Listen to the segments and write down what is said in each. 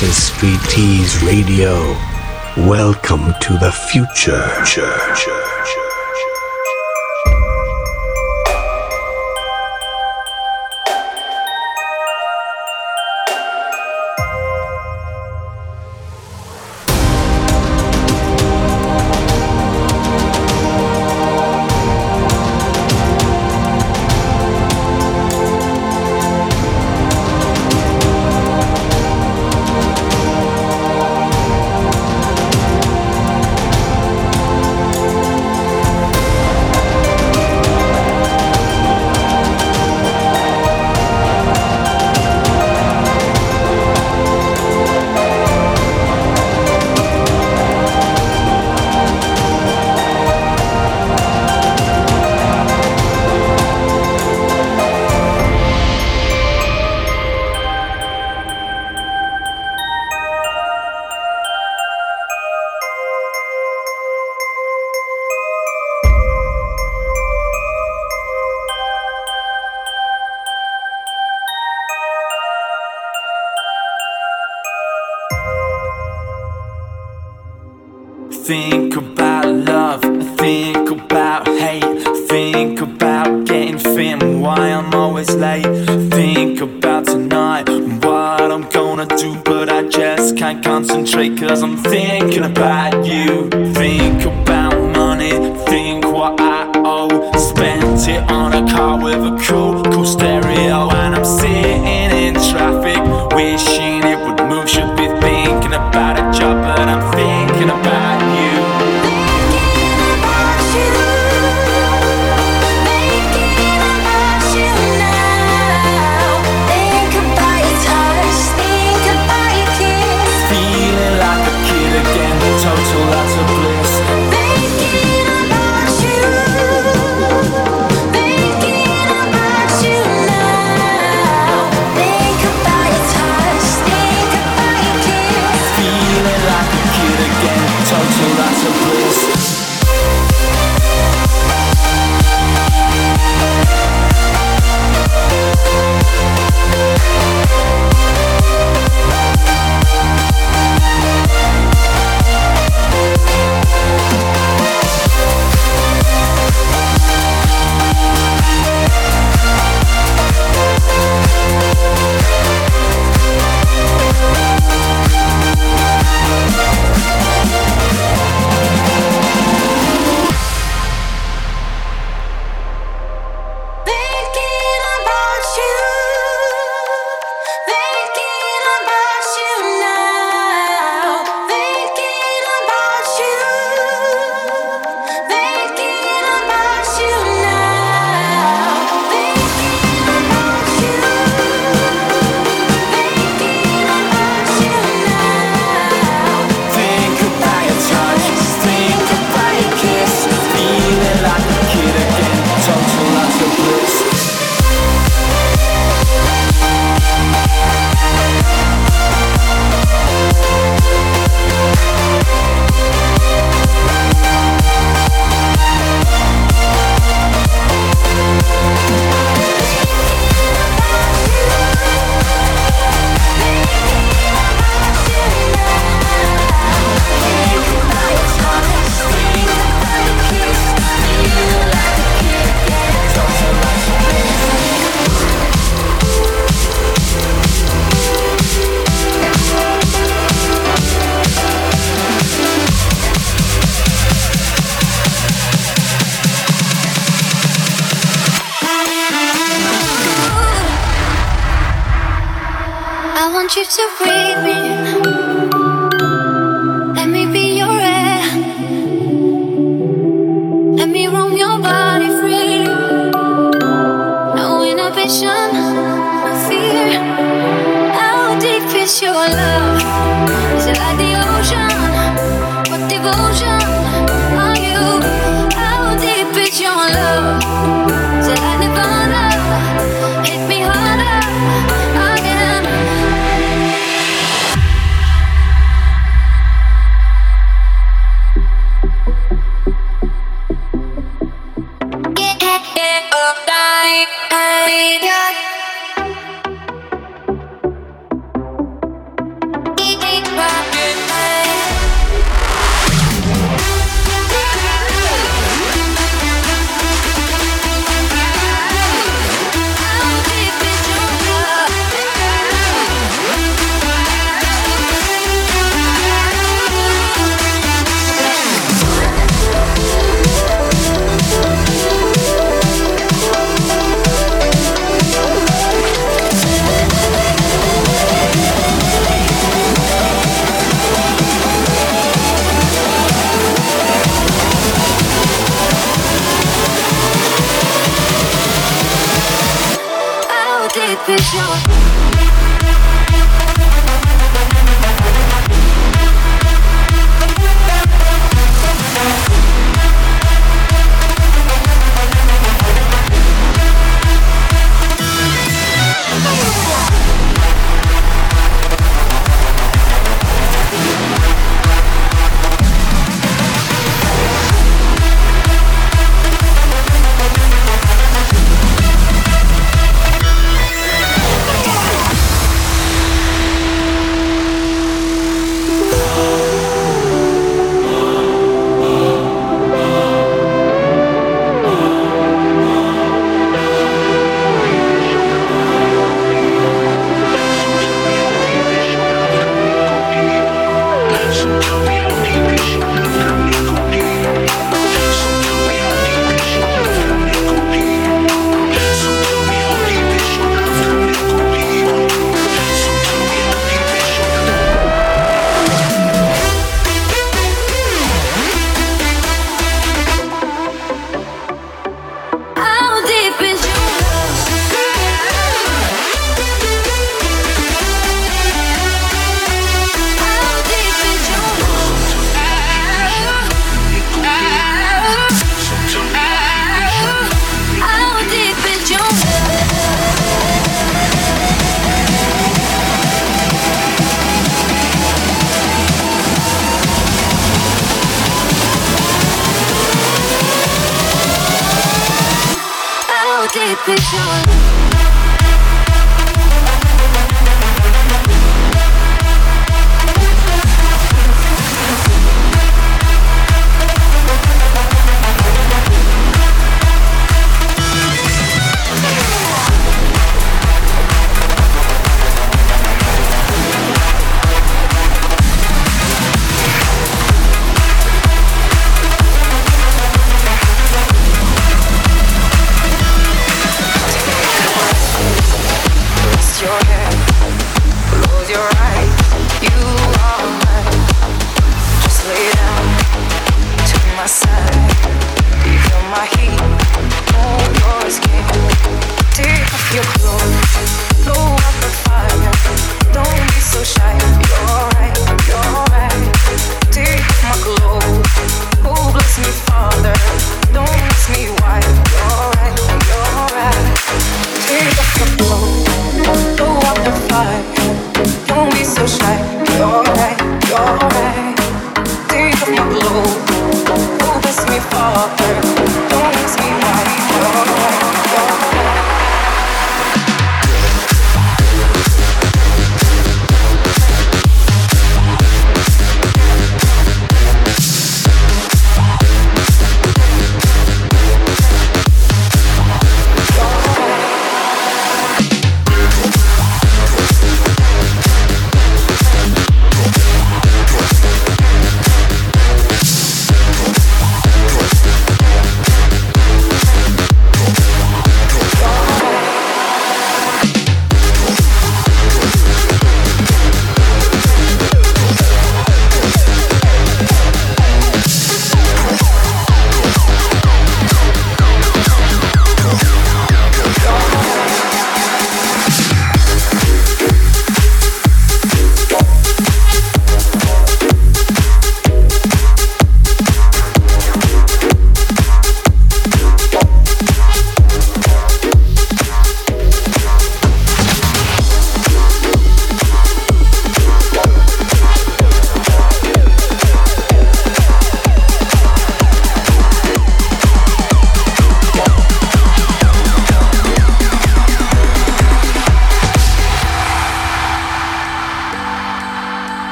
This is Street Radio. Welcome to the future.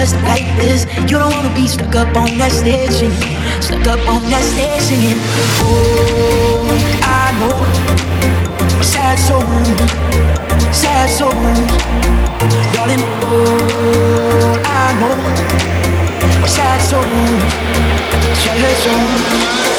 just like this. You don't wanna be stuck up on that stage singing, stuck up on that stage singing. Oh, I know, sad soul, sad soul, darling. Oh, I know, sad soul, sad soul.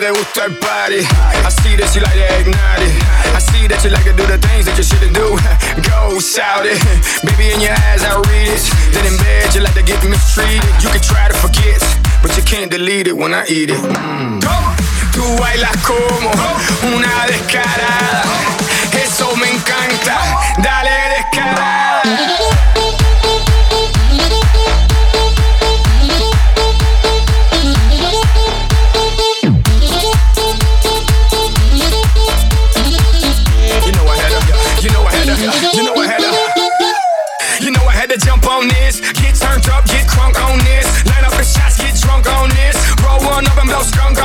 Third party. I see that you like to ignite it. I see that you like to do the things that you shouldn't do. Go shout it. Baby, in your eyes, I read it. Then in bed, you like to get mistreated. You can try to forget, but you can't delete it when I eat it. Mm. Tú bailas como una descarada. Eso me encanta. Dale descarada.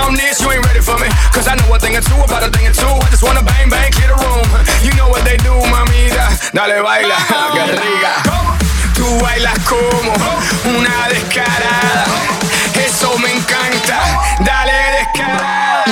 On this. You ain't ready for me, cause I know a thing or two about a thing or two. I just wanna bang, bang, clear the room. You know what they do, mamita. Dale, baila, que rica. Tú bailas como una descarada. Eso me encanta. Dale, descarada.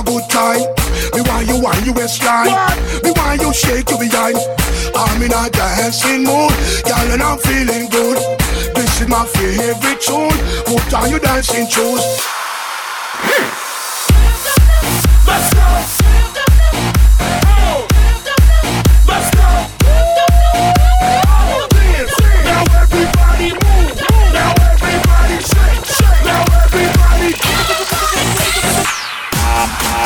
a good time. Me why you want you waistline. Me why you shake your behind. I'm in a dancing mood, girl, and I'm feeling good. This is my favorite tune. Put on your dancing shoes.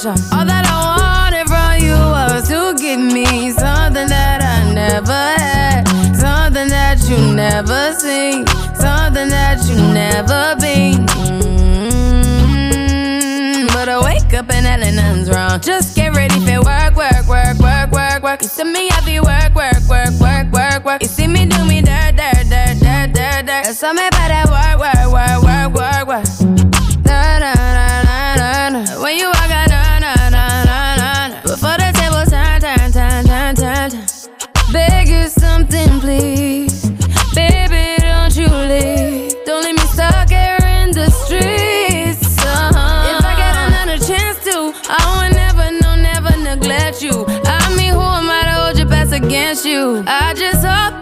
passion. All that I wanted from you was to give me something that I never had, something that you never seen, something that you never been. Mm-hmm. But I wake up and hell nothing's wrong. Just get ready for work, work, work, work, work, work. You see me, I be work, work, work, work, work, work. You see me do me dirt, dirt, dirt, dirt, dirt, dirt. That's all me, but I you. I just hope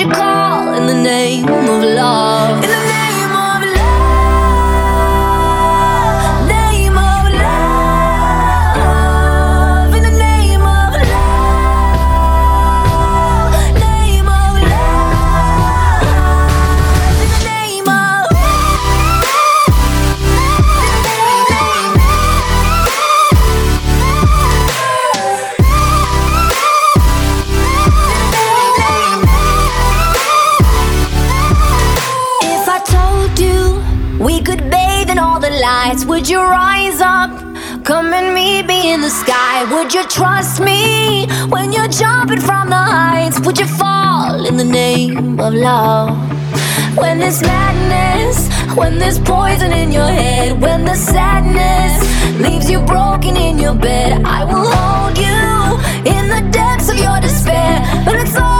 you call in the name of love. Would you rise up? Come and meet me in the sky. Would you trust me when you're jumping from the heights? Would you fall in the name of love? When there's madness, when there's poison in your head, when the sadness leaves you broken in your bed, I will hold you in the depths of your despair. But it's all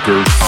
bonkers.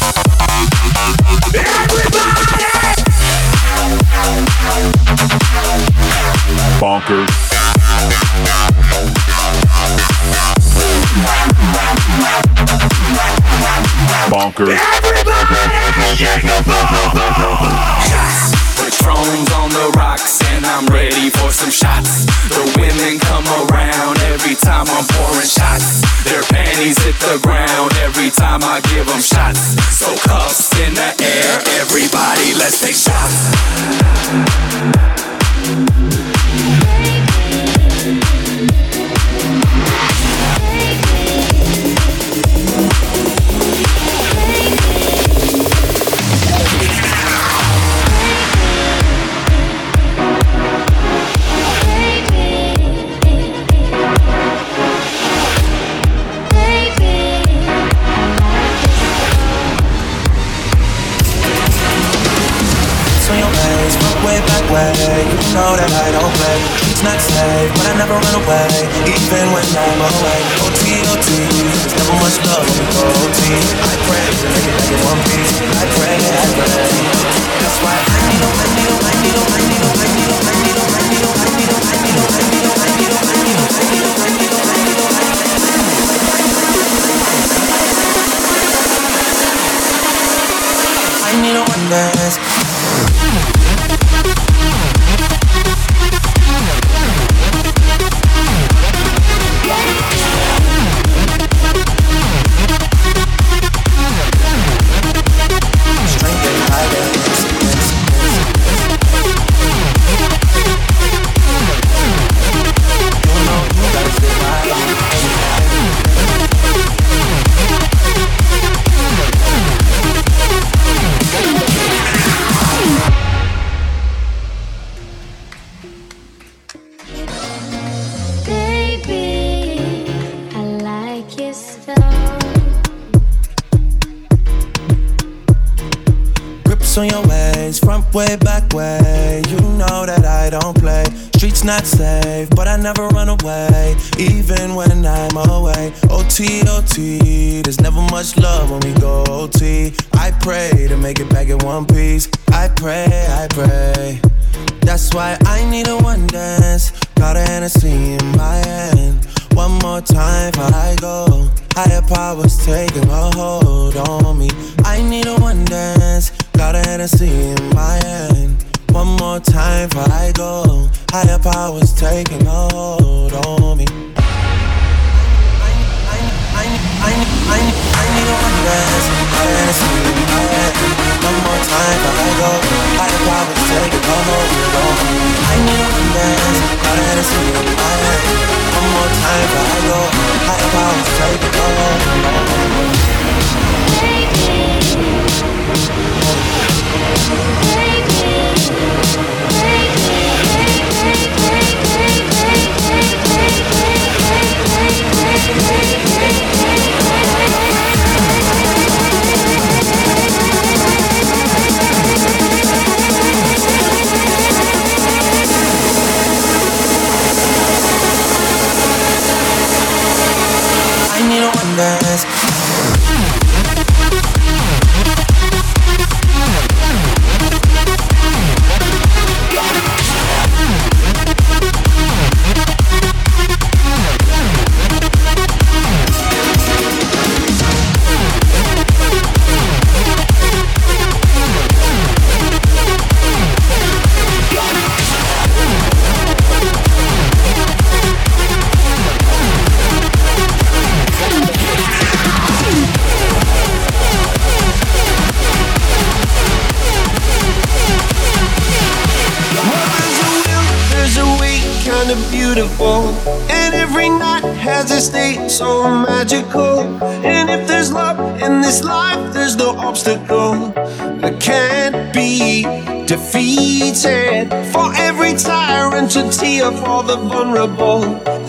tyrant, a tear for the vulnerable.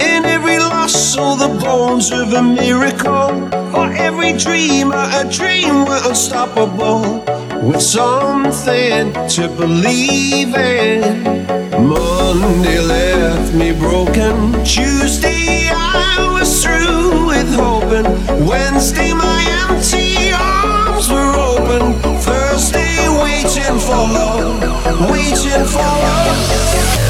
In every loss, all the bones of a miracle. For every dreamer, a dream were unstoppable. With something to believe in. Monday left me broken. Tuesday, I was through with hoping. Wednesday, my empty arms were open. Thursday, waiting for love, waiting for love.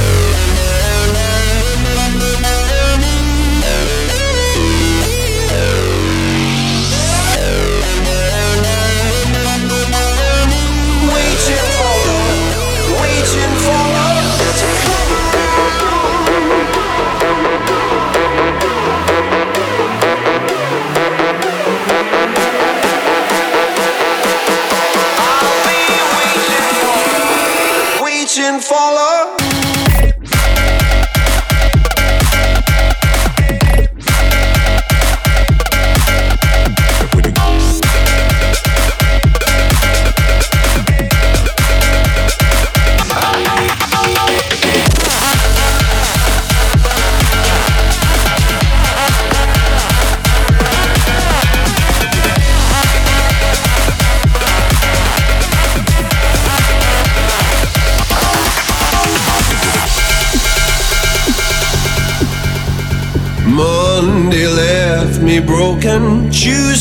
broken. Choose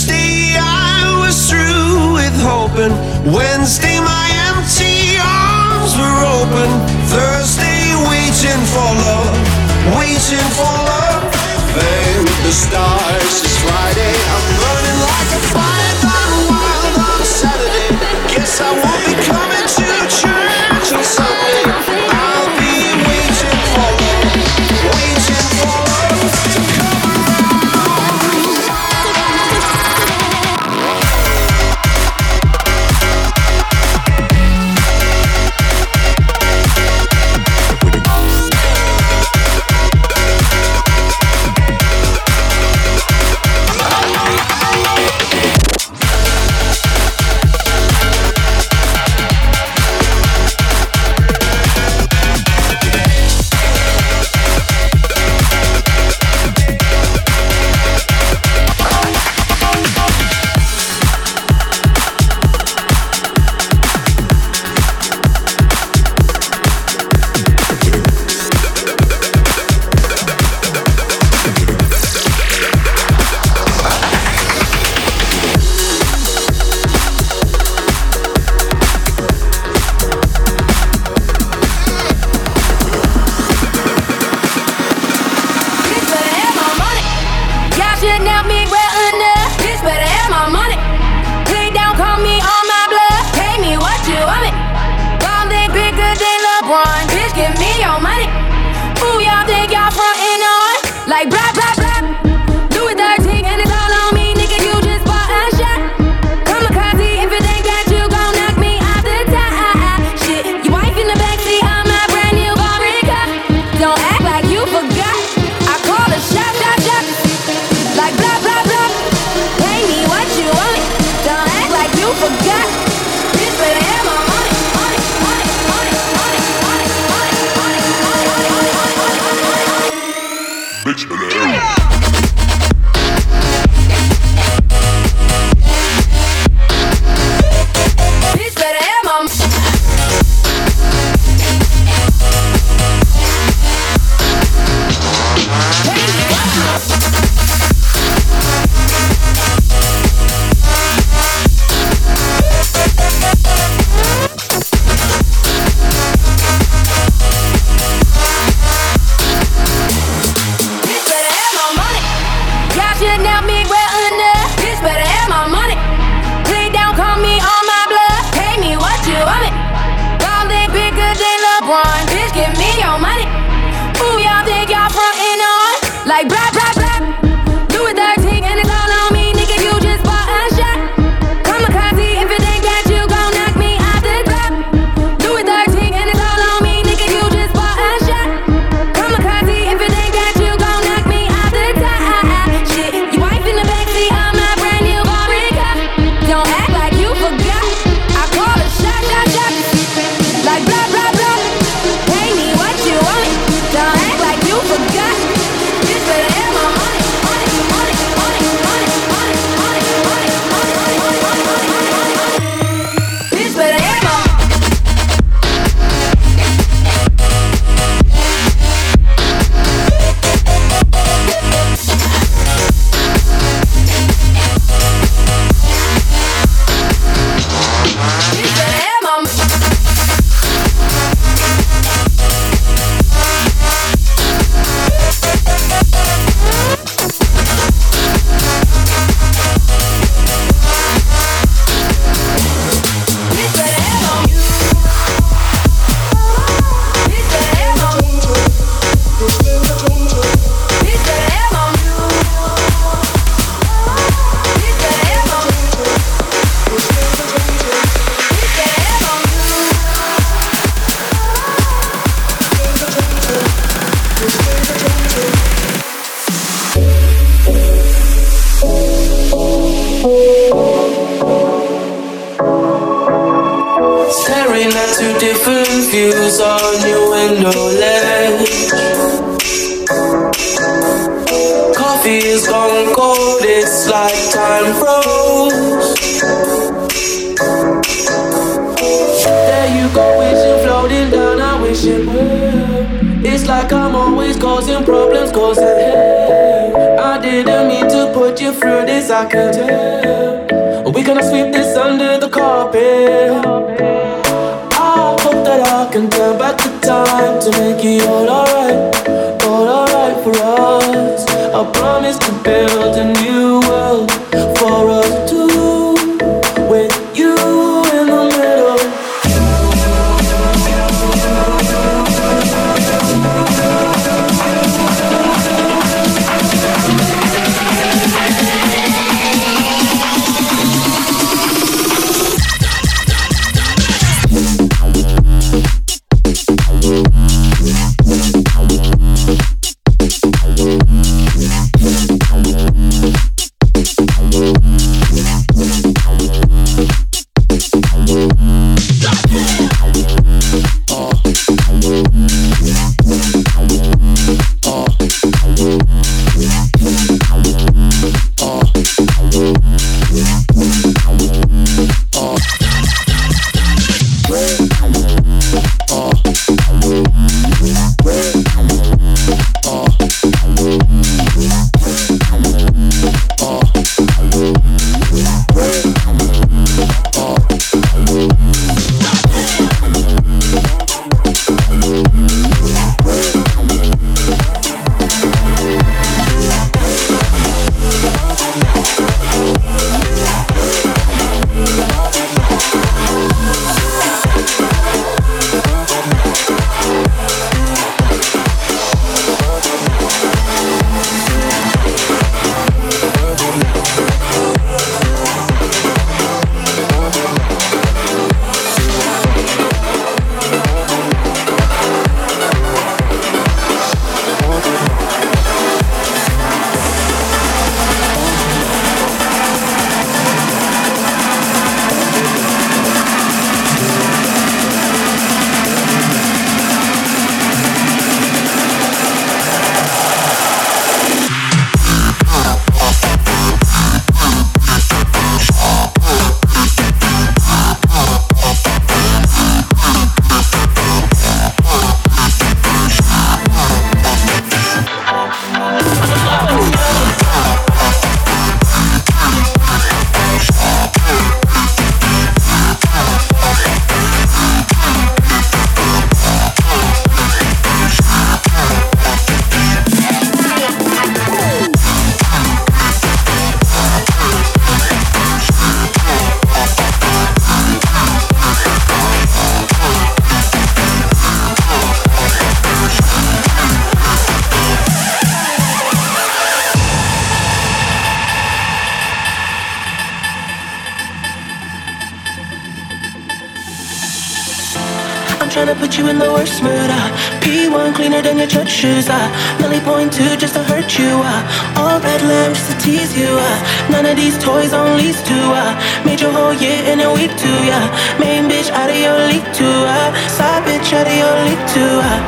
these toys on lease to. Uh, made your whole year in a week too. Yeah, main bitch out of your league too. Uh, side bitch out of your league too. Uh,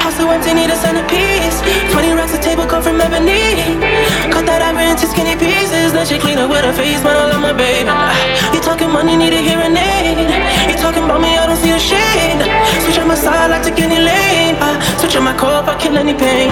house so empty, need a centerpiece. Twenty racks of table come from ebony. Cut that ivory into skinny pieces. Then she clean up with her face, but I love my baby. You talking money, need a hearing aid. You talking about me, I don't see a shade. Switch on my side, like to get any lane. Switch on my core, I kill any pain.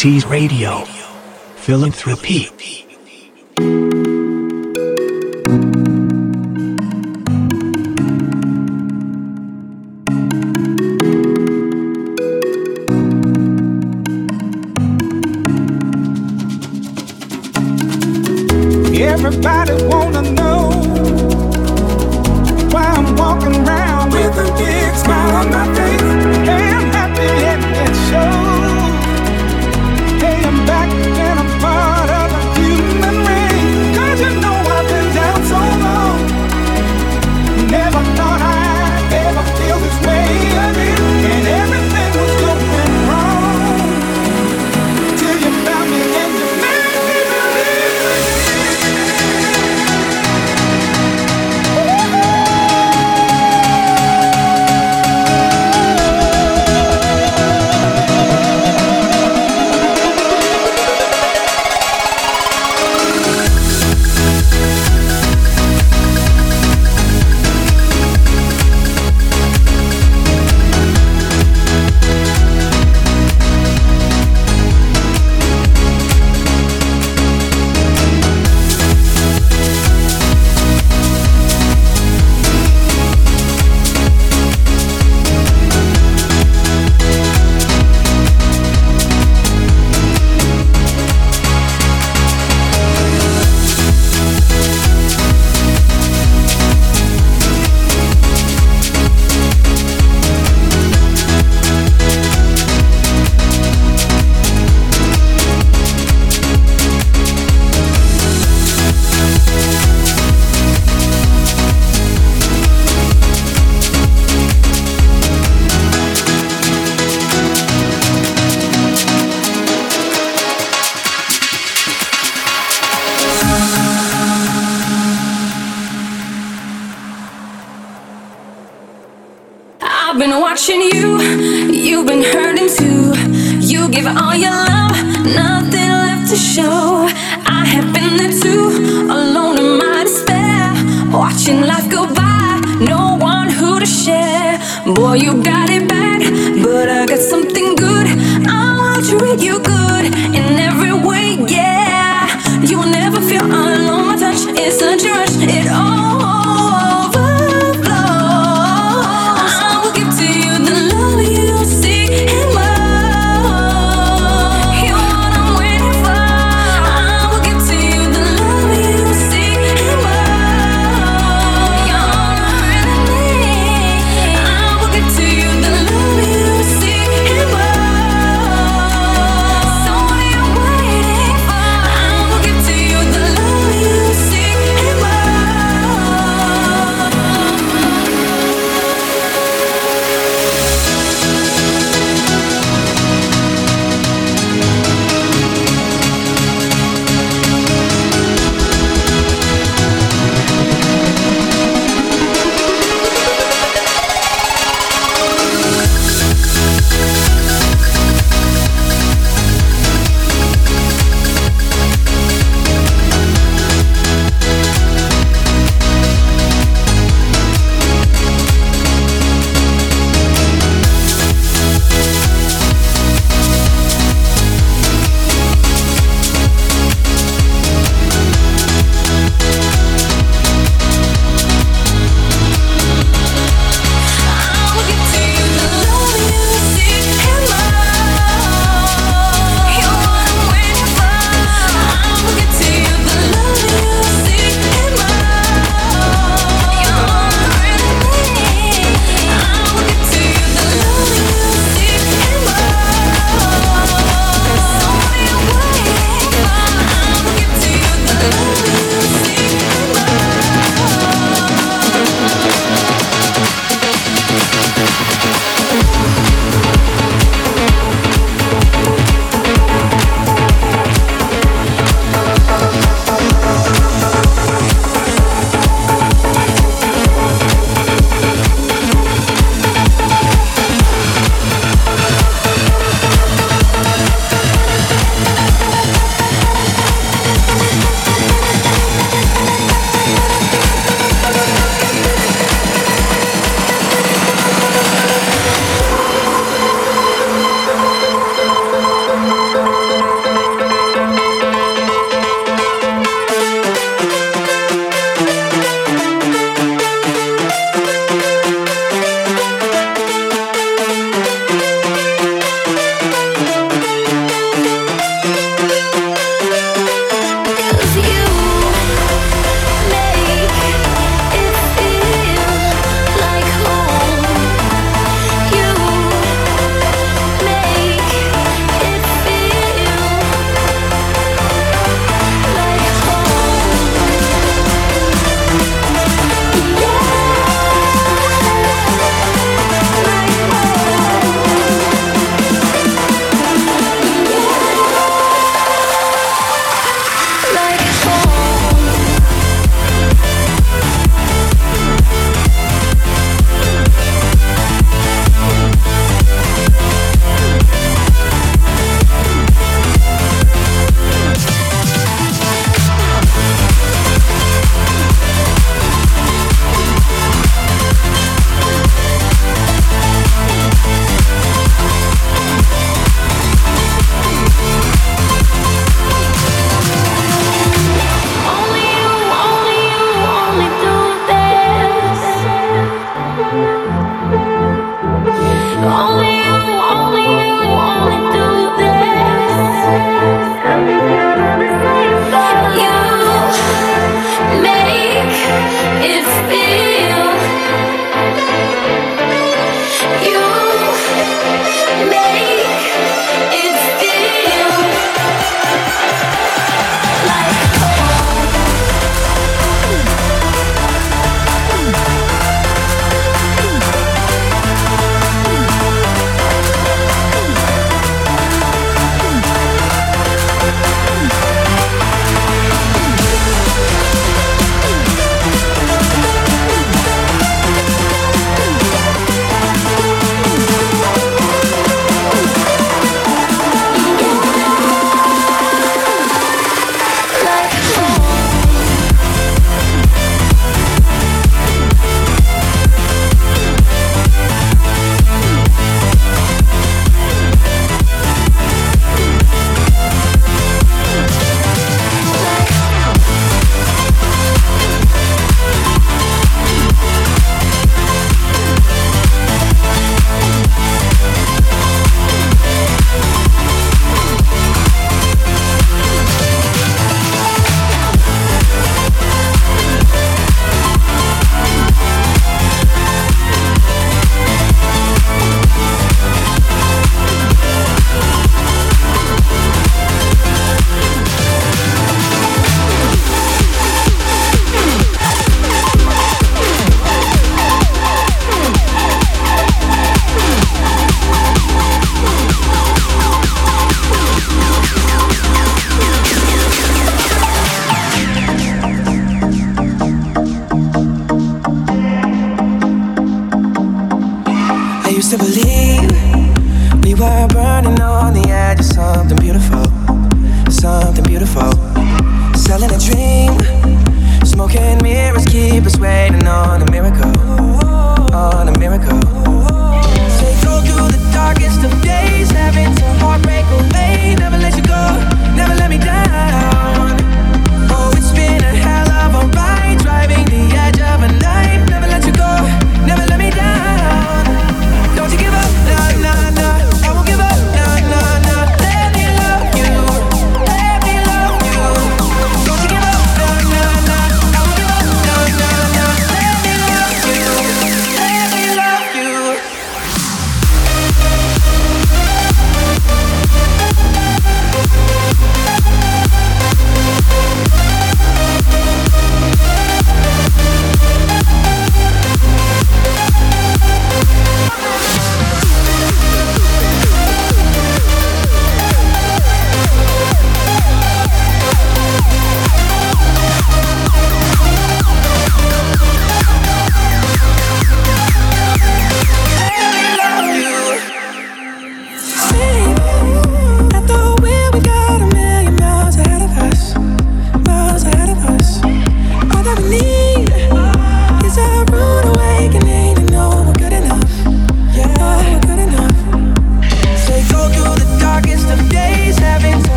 80s radio. Philanthropy.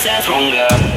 stronger.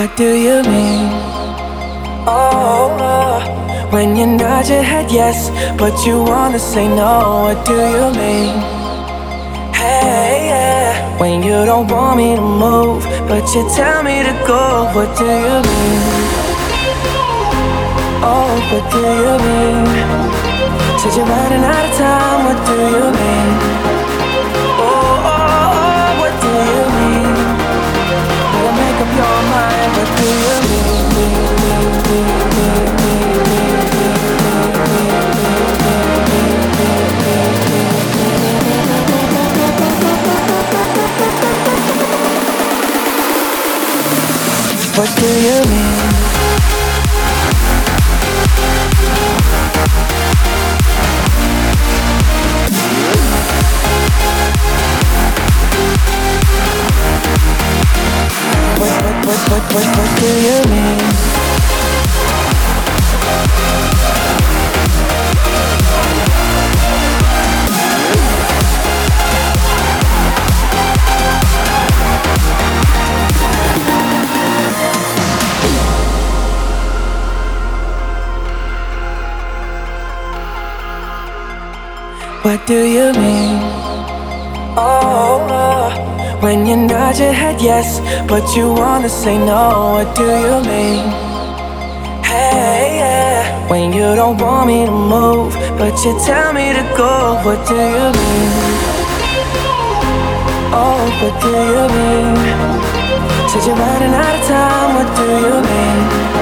What do you mean? Oh, uh, when you nod your head yes, but you wanna say no. What do you mean? Hey, yeah. When you don't want me to move, but you tell me to go. What do you mean? Oh, what do you mean? What, what, what, do you mean? What do you mean? When you nod your head yes, but you wanna say no. What do you mean? Hey, yeah. When you don't want me to move, but you tell me to go. What do you mean? Oh, what do you mean? Said you're running out of time. What do you mean?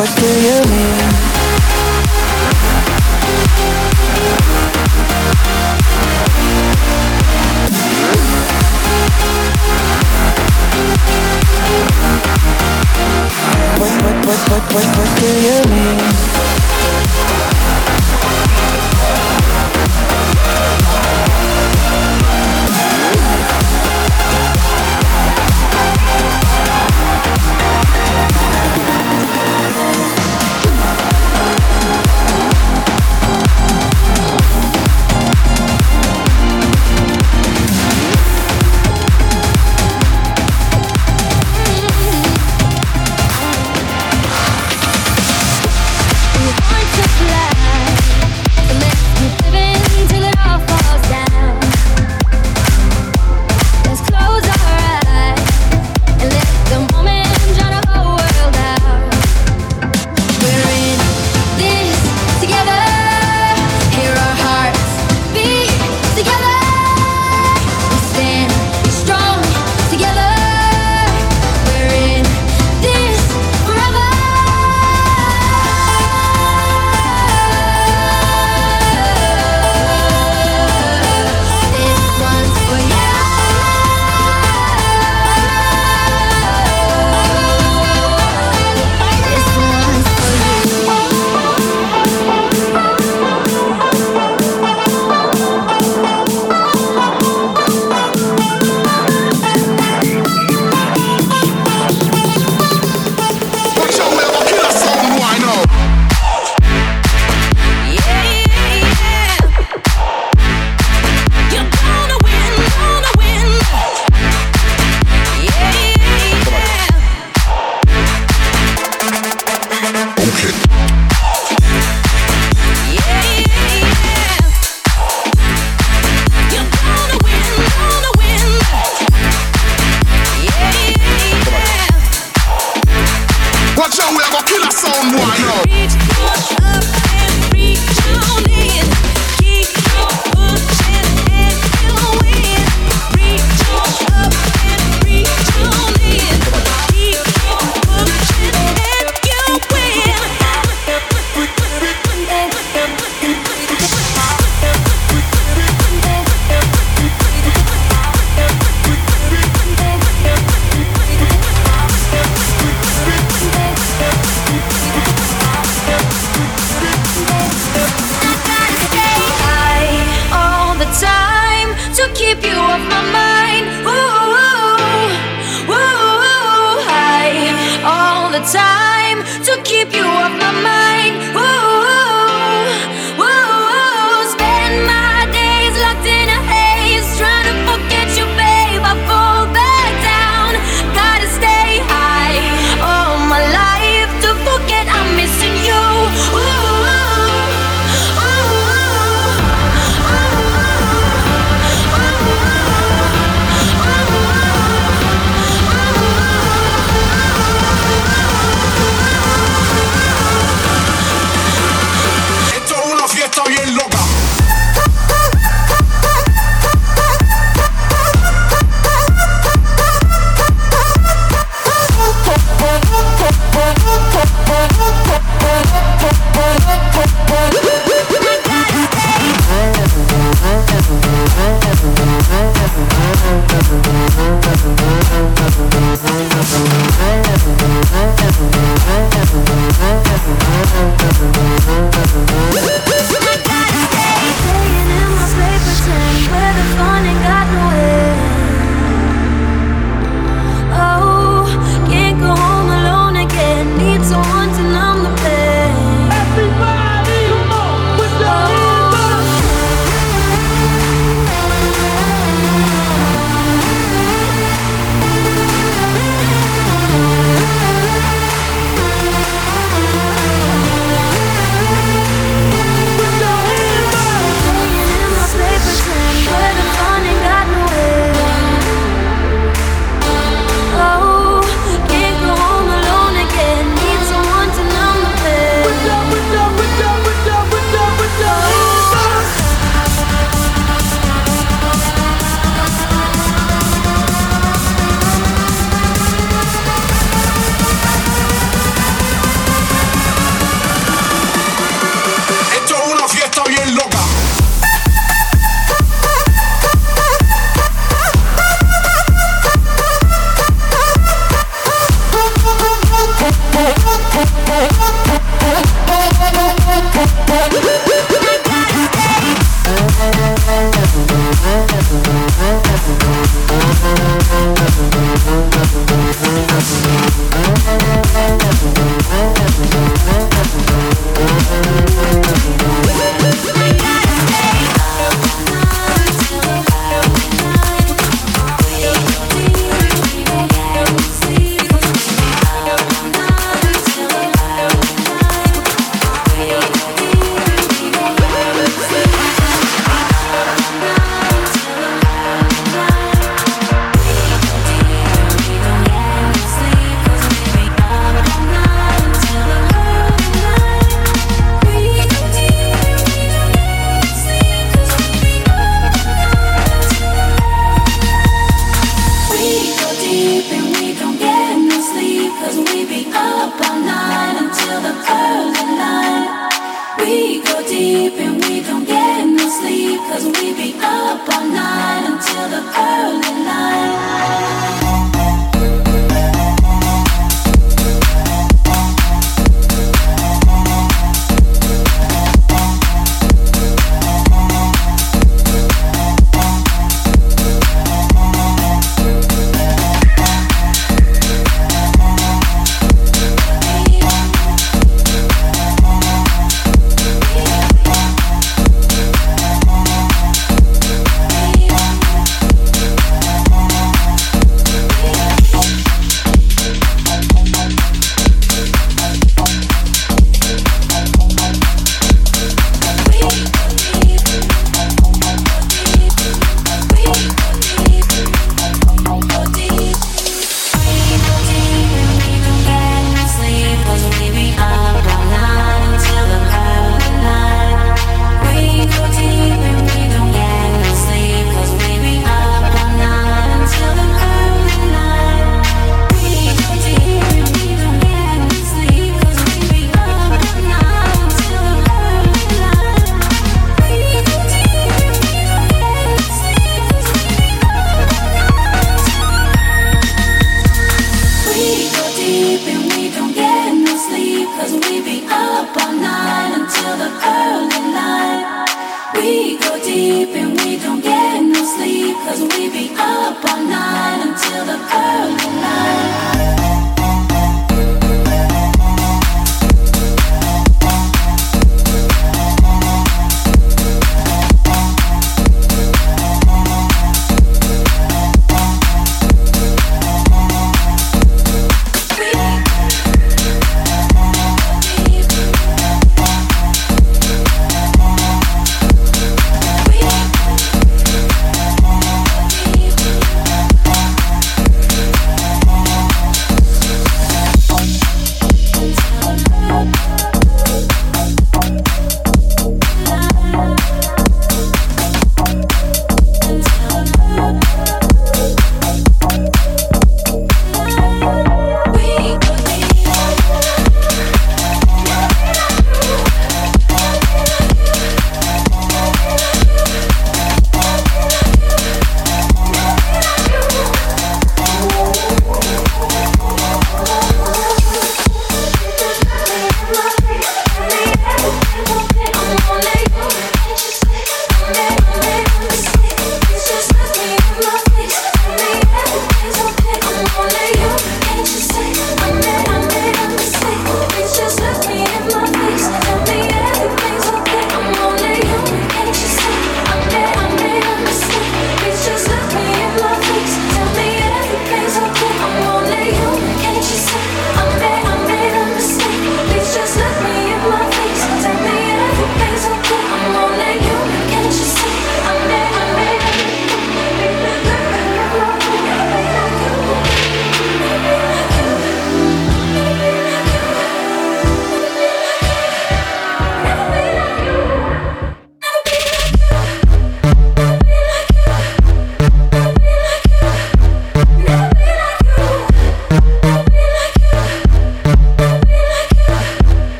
What do you mean? What, what, what, what, what, what do you mean? time to keep you off my mind.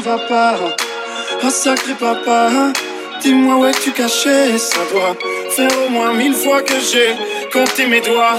va pas. Un sacré papa, hein. dis-moi où es-tu caché Ça doit faire au moins mille fois que j'ai compté mes doigts.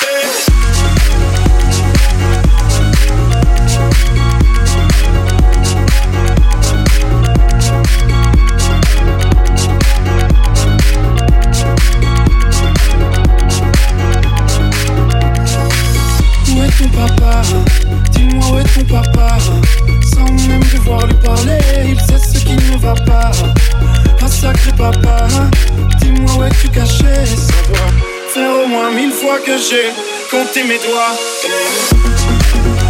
Que j'ai compté mes doigts.